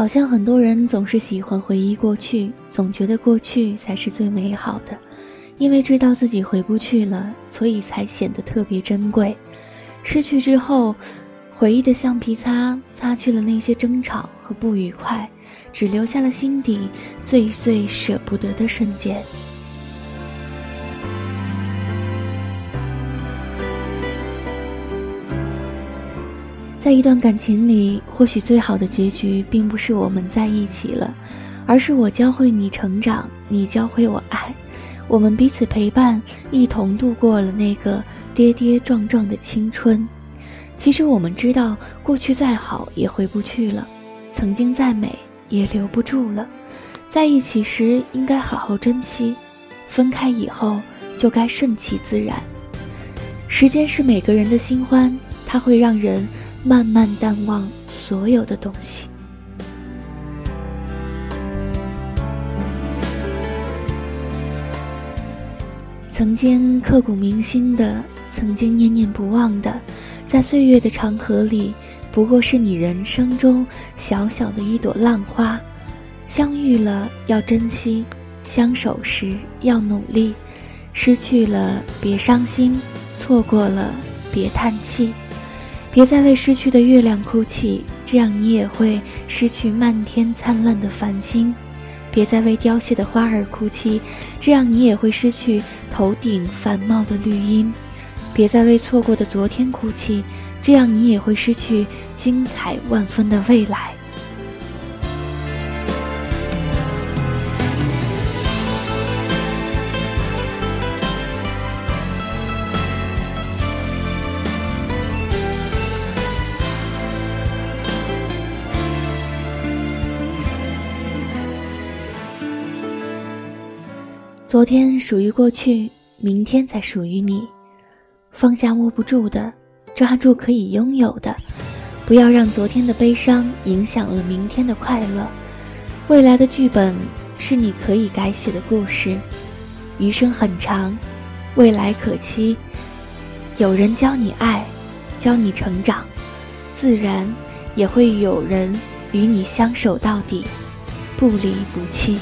好像很多人总是喜欢回忆过去，总觉得过去才是最美好的，因为知道自己回不去了，所以才显得特别珍贵。失去之后，回忆的橡皮擦擦去了那些争吵和不愉快，只留下了心底最最舍不得的瞬间。在一段感情里，或许最好的结局并不是我们在一起了，而是我教会你成长，你教会我爱，我们彼此陪伴，一同度过了那个跌跌撞撞的青春。其实我们知道，过去再好也回不去了，曾经再美也留不住了。在一起时应该好好珍惜，分开以后就该顺其自然。时间是每个人的新欢，它会让人。慢慢淡忘所有的东西。曾经刻骨铭心的，曾经念念不忘的，在岁月的长河里，不过是你人生中小小的一朵浪花。相遇了要珍惜，相守时要努力。失去了别伤心，错过了别叹气。别再为失去的月亮哭泣，这样你也会失去漫天灿烂的繁星；别再为凋谢的花儿哭泣，这样你也会失去头顶繁茂的绿荫；别再为错过的昨天哭泣，这样你也会失去精彩万分的未来。昨天属于过去，明天才属于你。放下握不住的，抓住可以拥有的。不要让昨天的悲伤影响了明天的快乐。未来的剧本是你可以改写的故事。余生很长，未来可期。有人教你爱，教你成长，自然也会有人与你相守到底，不离不弃。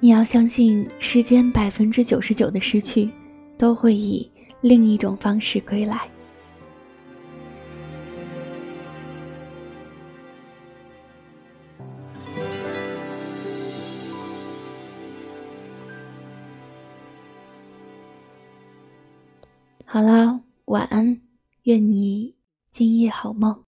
你要相信，世间百分之九十九的失去，都会以另一种方式归来。好了，晚安，愿你今夜好梦。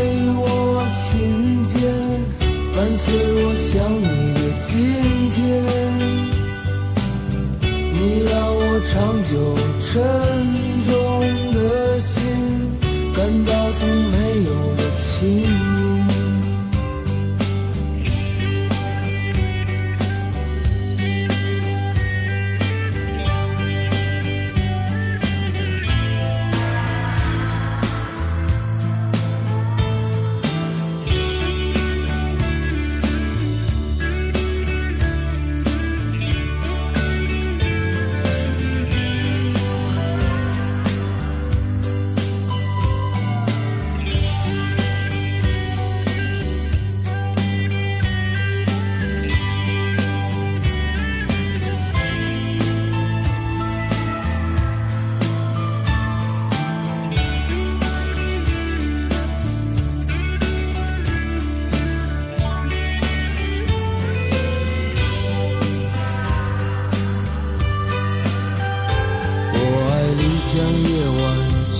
伴随我想你的今天，你让我长久沉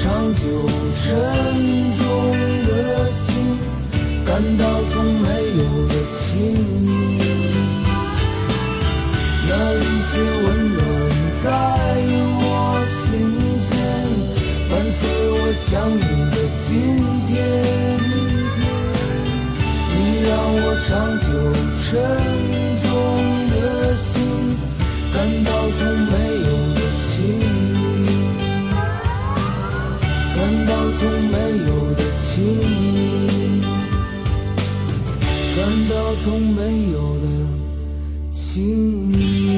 长久沉重的心感到从没有的轻盈，那一些温暖在我心间，伴随我想你的今天。你让我长久沉从没有的亲密。